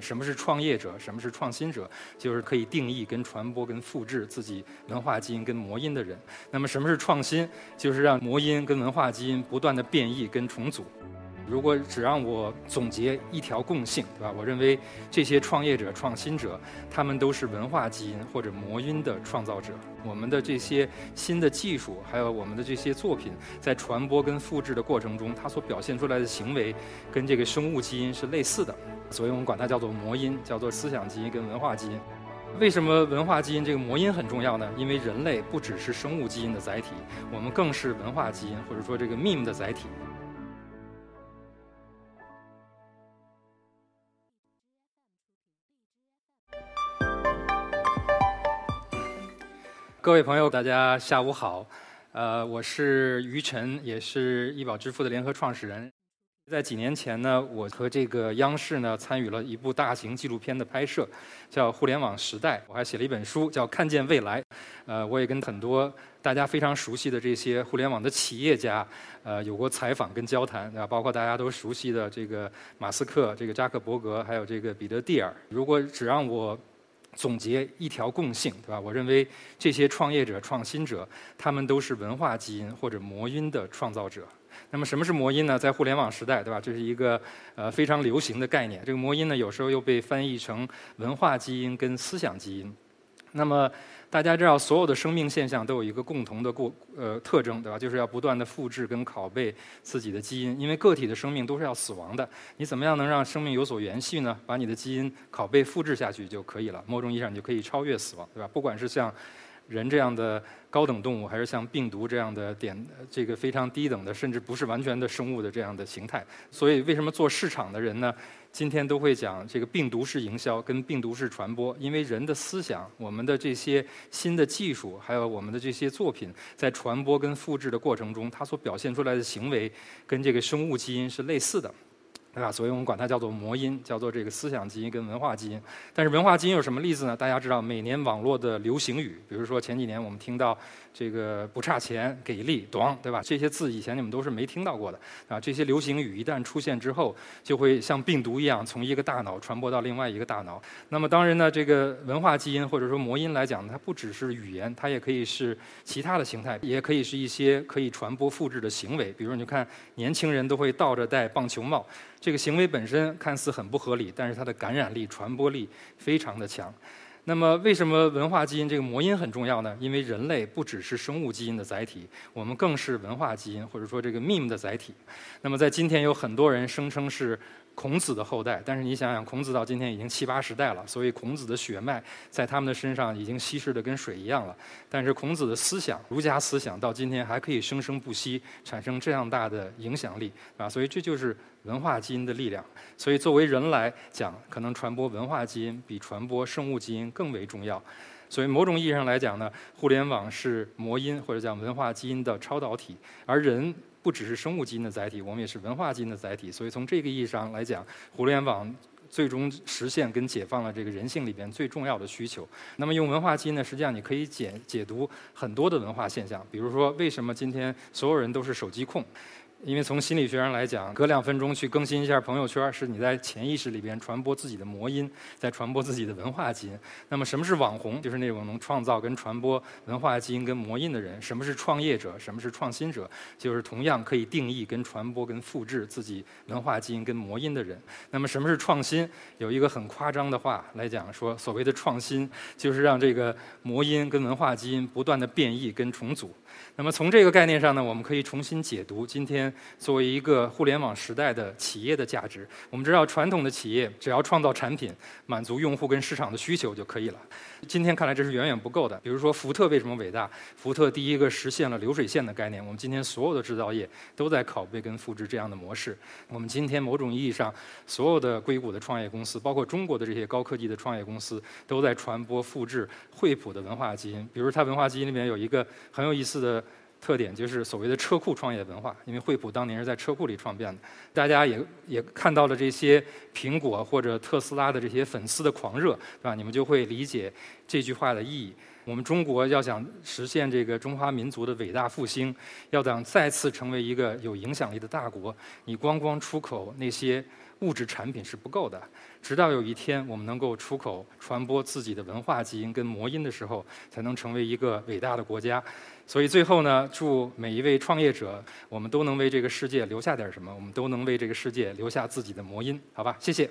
什么是创业者？什么是创新者？就是可以定义跟传播跟复制自己文化基因跟魔音的人。那么什么是创新？就是让魔音跟文化基因不断的变异跟重组。如果只让我总结一条共性，对吧？我认为这些创业者、创新者，他们都是文化基因或者魔音的创造者。我们的这些新的技术，还有我们的这些作品，在传播跟复制的过程中，它所表现出来的行为，跟这个生物基因是类似的，所以我们管它叫做魔音，叫做思想基因跟文化基因。为什么文化基因这个魔音很重要呢？因为人类不只是生物基因的载体，我们更是文化基因或者说这个 meme 的载体。各位朋友，大家下午好。呃，我是于晨，也是易宝支付的联合创始人。在几年前呢，我和这个央视呢参与了一部大型纪录片的拍摄，叫《互联网时代》。我还写了一本书，叫《看见未来》。呃，我也跟很多大家非常熟悉的这些互联网的企业家，呃，有过采访跟交谈，对吧？包括大家都熟悉的这个马斯克、这个扎克伯格，还有这个彼得蒂尔。如果只让我总结一条共性，对吧？我认为这些创业者、创新者，他们都是文化基因或者魔音的创造者。那么什么是魔音呢？在互联网时代，对吧？这是一个呃非常流行的概念。这个魔音呢，有时候又被翻译成文化基因跟思想基因。那么大家知道，所有的生命现象都有一个共同的过呃特征，对吧？就是要不断的复制跟拷贝自己的基因，因为个体的生命都是要死亡的。你怎么样能让生命有所延续呢？把你的基因拷贝复制下去就可以了。某种意义上，你就可以超越死亡，对吧？不管是像人这样的高等动物，还是像病毒这样的点这个非常低等的，甚至不是完全的生物的这样的形态。所以，为什么做市场的人呢？今天都会讲这个病毒式营销跟病毒式传播，因为人的思想、我们的这些新的技术，还有我们的这些作品，在传播跟复制的过程中，它所表现出来的行为，跟这个生物基因是类似的。对吧？所以我们管它叫做魔音，叫做这个思想基因跟文化基因。但是文化基因有什么例子呢？大家知道，每年网络的流行语，比如说前几年我们听到这个不差钱、给力、短，对吧？这些字以前你们都是没听到过的啊。这些流行语一旦出现之后，就会像病毒一样从一个大脑传播到另外一个大脑。那么当然呢，这个文化基因或者说魔音来讲，它不只是语言，它也可以是其他的形态，也可以是一些可以传播复制的行为。比如你就看，年轻人都会倒着戴棒球帽。这个行为本身看似很不合理，但是它的感染力、传播力非常的强。那么，为什么文化基因这个魔音很重要呢？因为人类不只是生物基因的载体，我们更是文化基因或者说这个 meme 的载体。那么，在今天有很多人声称是。孔子的后代，但是你想想，孔子到今天已经七八十代了，所以孔子的血脉在他们的身上已经稀释的跟水一样了。但是孔子的思想，儒家思想到今天还可以生生不息，产生这样大的影响力啊！所以这就是文化基因的力量。所以作为人来讲，可能传播文化基因比传播生物基因更为重要。所以某种意义上来讲呢，互联网是魔音或者讲文化基因的超导体，而人。不只是生物基因的载体，我们也是文化基因的载体。所以从这个意义上来讲，互联网最终实现跟解放了这个人性里边最重要的需求。那么用文化基因呢，实际上你可以解解读很多的文化现象。比如说，为什么今天所有人都是手机控？因为从心理学上来讲，隔两分钟去更新一下朋友圈，是你在潜意识里边传播自己的魔音，在传播自己的文化基因。那么什么是网红？就是那种能创造跟传播文化基因跟魔音的人。什么是创业者？什么是创新者？就是同样可以定义跟传播跟复制自己文化基因跟魔音的人。那么什么是创新？有一个很夸张的话来讲，说所谓的创新就是让这个魔音跟文化基因不断的变异跟重组。那么从这个概念上呢，我们可以重新解读今天作为一个互联网时代的企业的价值。我们知道，传统的企业只要创造产品，满足用户跟市场的需求就可以了。今天看来这是远远不够的。比如说，福特为什么伟大？福特第一个实现了流水线的概念。我们今天所有的制造业都在拷贝跟复制这样的模式。我们今天某种意义上，所有的硅谷的创业公司，包括中国的这些高科技的创业公司，都在传播复制惠普的文化基因。比如，它文化基因里面有一个很有意思的。特点就是所谓的车库创业文化，因为惠普当年是在车库里创办的。大家也也看到了这些苹果或者特斯拉的这些粉丝的狂热，对吧？你们就会理解这句话的意义。我们中国要想实现这个中华民族的伟大复兴，要想再次成为一个有影响力的大国，你光光出口那些物质产品是不够的。直到有一天我们能够出口传播自己的文化基因跟魔音的时候，才能成为一个伟大的国家。所以最后呢，祝每一位创业者，我们都能为这个世界留下点什么，我们都能为这个世界留下自己的魔音，好吧？谢谢。